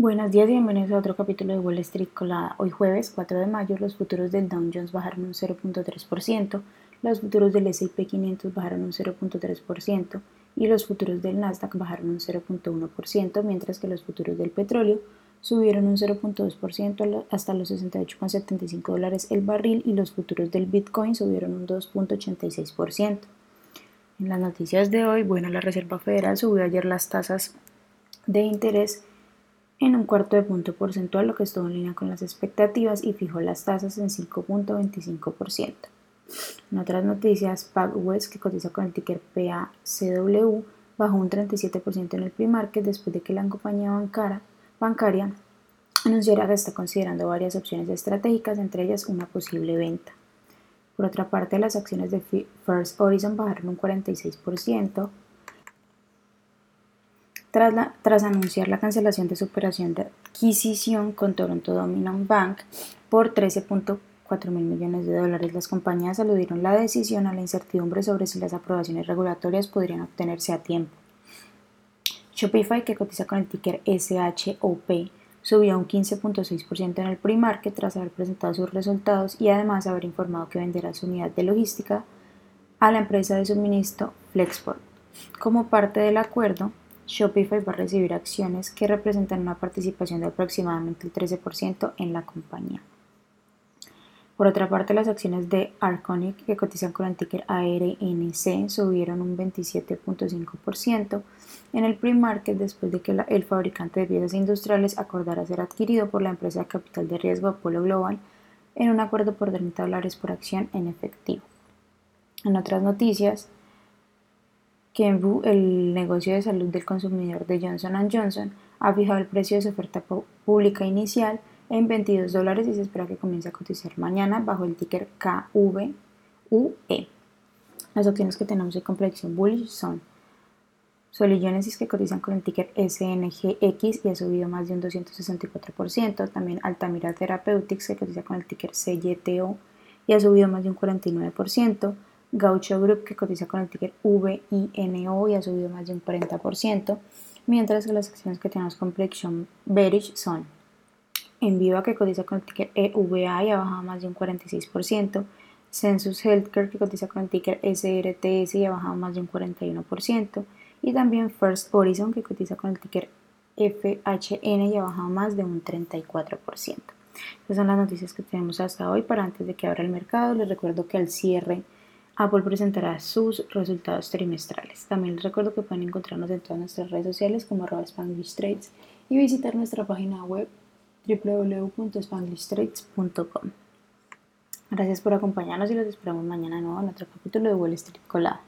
Buenos días y bienvenidos a otro capítulo de Wall Street Colada. Hoy jueves 4 de mayo los futuros del Dow Jones bajaron un 0.3%, los futuros del S&P 500 bajaron un 0.3% y los futuros del Nasdaq bajaron un 0.1%, mientras que los futuros del petróleo subieron un 0.2% hasta los 68.75 dólares el barril y los futuros del Bitcoin subieron un 2.86%. En las noticias de hoy, bueno, la Reserva Federal subió ayer las tasas de interés en un cuarto de punto porcentual, lo que estuvo en línea con las expectativas y fijó las tasas en 5.25%. En otras noticias, PacWest, que cotiza con el ticker PACW, bajó un 37% en el pre-market después de que la compañía bancaria anunciara que está considerando varias opciones estratégicas, entre ellas una posible venta. Por otra parte, las acciones de First Horizon bajaron un 46%, tras, anunciar la cancelación de su operación de adquisición con Toronto Dominion Bank por 13.4 mil millones de dólares, las compañías aludieron la decisión a la incertidumbre sobre si las aprobaciones regulatorias podrían obtenerse a tiempo. Shopify, que cotiza con el ticker SHOP, subió un 15.6% en el pre-market tras haber presentado sus resultados y además haber informado que venderá su unidad de logística a la empresa de suministro Flexport. Como parte del acuerdo, Shopify va a recibir acciones que representan una participación de aproximadamente el 13% en la compañía. Por otra parte, las acciones de Arconic, que cotizan con el ticker ARNC, subieron un 27.5% en el pre-market después de que el fabricante de piezas industriales acordara ser adquirido por la empresa de capital de riesgo Apollo Global en un acuerdo por 30 dólares por acción en efectivo. En otras noticias, Kenvue, el negocio de salud del consumidor de Johnson Johnson, ha fijado el precio de su oferta pública inicial en 22 dólares y se espera que comience a cotizar mañana bajo el ticker KVUE. Las opciones que tenemos de complexión bullish son Soligenesis que cotizan con el ticker SNGX y ha subido más de un 264%. También Altamira Therapeutics que cotiza con el ticker CYTO y ha subido más de un 49%. Gaucho Group que cotiza con el ticker VINO y ha subido más de un 40%, mientras que las acciones que tenemos con predicción bearish son Enviva que cotiza con el ticker EVA y ha bajado más de un 46%, Census Healthcare que cotiza con el ticker SRTS y ha bajado más de un 41%, y también First Horizon que cotiza con el ticker FHN y ha bajado más de un 34%. Esas son las noticias que tenemos hasta hoy. Para antes de que abra el mercado, les recuerdo que al cierre Apple presentará sus resultados trimestrales. También les recuerdo que pueden encontrarnos en todas nuestras redes sociales como arroba Spanglish y visitar nuestra página web www.spanglishtrades.com. Gracias por acompañarnos y los esperamos mañana nuevo en otro capítulo de Wall Street Colada.